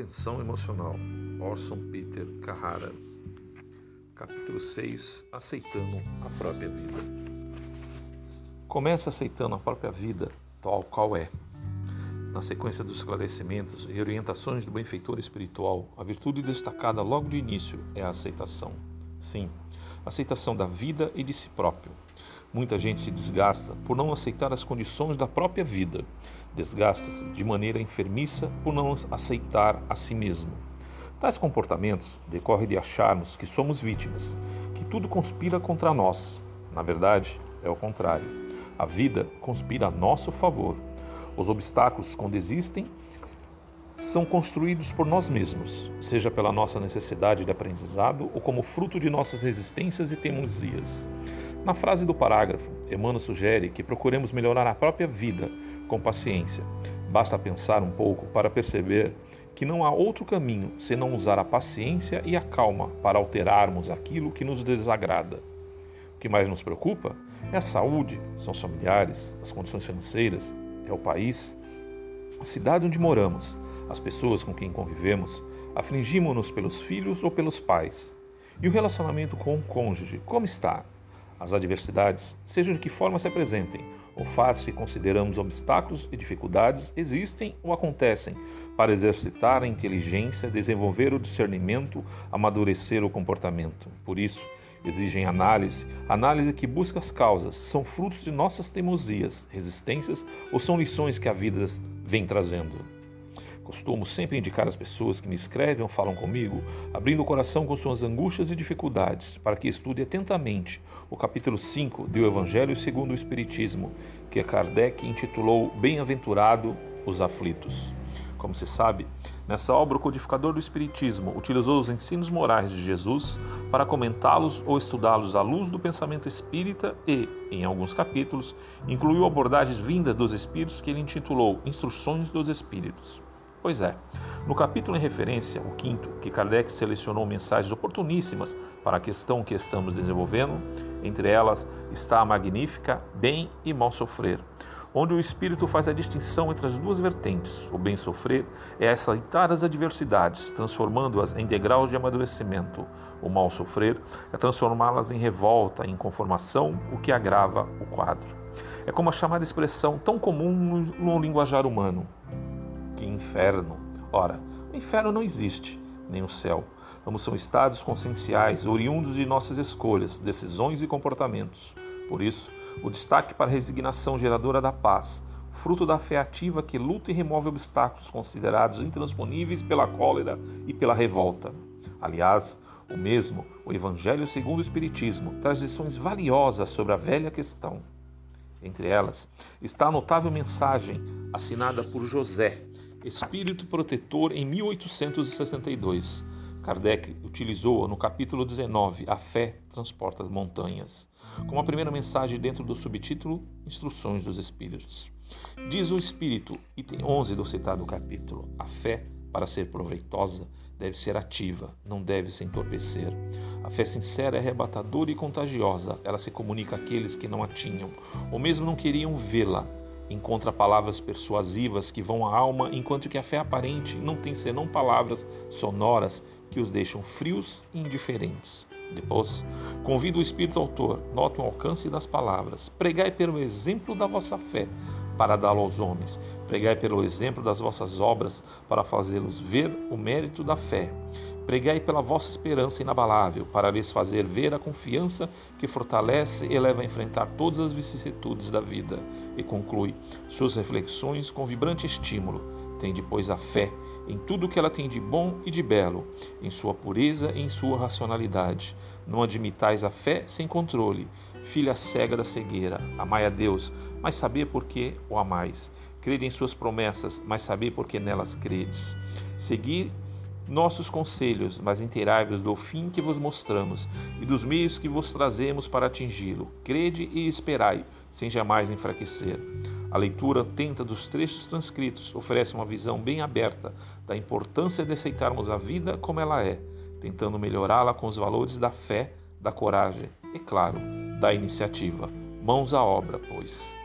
Compreensão Emocional, Orson Peter Carrara. Capítulo 6 Aceitando a própria vida. Começa aceitando a própria vida tal qual é. Na sequência dos esclarecimentos e orientações do benfeitor espiritual, a virtude destacada logo de início é a aceitação. Sim, aceitação da vida e de si próprio. Muita gente se desgasta por não aceitar as condições da própria vida. Desgasta-se de maneira enfermiça por não aceitar a si mesmo. Tais comportamentos decorrem de acharmos que somos vítimas, que tudo conspira contra nós. Na verdade, é o contrário. A vida conspira a nosso favor. Os obstáculos, quando existem, são construídos por nós mesmos, seja pela nossa necessidade de aprendizado ou como fruto de nossas resistências e teimosias. Na frase do parágrafo, Emmanuel sugere que procuremos melhorar a própria vida com paciência. Basta pensar um pouco para perceber que não há outro caminho senão usar a paciência e a calma para alterarmos aquilo que nos desagrada. O que mais nos preocupa é a saúde, são os familiares, as condições financeiras, é o país, a cidade onde moramos as pessoas com quem convivemos, afligimos-nos pelos filhos ou pelos pais. E o relacionamento com o cônjuge, como está? As adversidades, sejam de que forma se apresentem, ou fatos consideramos obstáculos e dificuldades, existem ou acontecem para exercitar a inteligência, desenvolver o discernimento, amadurecer o comportamento. Por isso, exigem análise, análise que busca as causas, são frutos de nossas teimosias, resistências ou são lições que a vida vem trazendo. Costumo sempre indicar às pessoas que me escrevem ou falam comigo, abrindo o coração com suas angústias e dificuldades, para que estude atentamente o capítulo 5 do Evangelho segundo o Espiritismo, que Kardec intitulou Bem-aventurado os aflitos. Como se sabe, nessa obra o codificador do Espiritismo utilizou os ensinos morais de Jesus para comentá-los ou estudá-los à luz do pensamento espírita e, em alguns capítulos, incluiu abordagens vindas dos espíritos que ele intitulou Instruções dos Espíritos. Pois é, no capítulo em referência, o quinto, que Kardec selecionou mensagens oportuníssimas para a questão que estamos desenvolvendo, entre elas está a magnífica Bem e Mal Sofrer, onde o espírito faz a distinção entre as duas vertentes. O bem sofrer é aceitar as adversidades, transformando-as em degraus de amadurecimento. O mal sofrer é transformá-las em revolta, em conformação, o que agrava o quadro. É como a chamada expressão tão comum no linguajar humano inferno. Ora, o inferno não existe, nem o céu. Ambos são estados conscienciais, oriundos de nossas escolhas, decisões e comportamentos. Por isso, o destaque para a resignação geradora da paz, fruto da fé ativa que luta e remove obstáculos considerados intransponíveis pela cólera e pela revolta. Aliás, o mesmo, o Evangelho segundo o Espiritismo, traz lições valiosas sobre a velha questão. Entre elas está a notável mensagem assinada por José, espírito protetor em 1862. Kardec utilizou no capítulo 19, A Fé Transporta as Montanhas, como a primeira mensagem dentro do subtítulo Instruções dos Espíritos. Diz o Espírito, item 11 do citado capítulo: A fé, para ser proveitosa, deve ser ativa, não deve se entorpecer. A fé sincera é arrebatadora e contagiosa, ela se comunica àqueles que não a tinham, ou mesmo não queriam vê-la encontra palavras persuasivas que vão à alma, enquanto que a fé aparente não tem senão palavras sonoras que os deixam frios e indiferentes. Depois, convido o Espírito Autor, note o alcance das palavras. Pregai pelo exemplo da vossa fé, para dá-lo aos homens. Pregai pelo exemplo das vossas obras, para fazê-los ver o mérito da fé. Pregai pela vossa esperança inabalável, para lhes fazer ver a confiança que fortalece e leva a enfrentar todas as vicissitudes da vida. E conclui suas reflexões com vibrante estímulo. Tem depois a fé em tudo que ela tem de bom e de belo, em sua pureza e em sua racionalidade. Não admitais a fé sem controle, filha cega da cegueira. Amai a Deus, mas saber por que o amais. Crede em suas promessas, mas saber por que nelas credes. Seguir nossos conselhos, mas inteirai-vos do fim que vos mostramos e dos meios que vos trazemos para atingi-lo. Crede e esperai, sem jamais enfraquecer. A leitura atenta dos trechos transcritos oferece uma visão bem aberta da importância de aceitarmos a vida como ela é, tentando melhorá-la com os valores da fé, da coragem e, claro, da iniciativa. Mãos à obra, pois.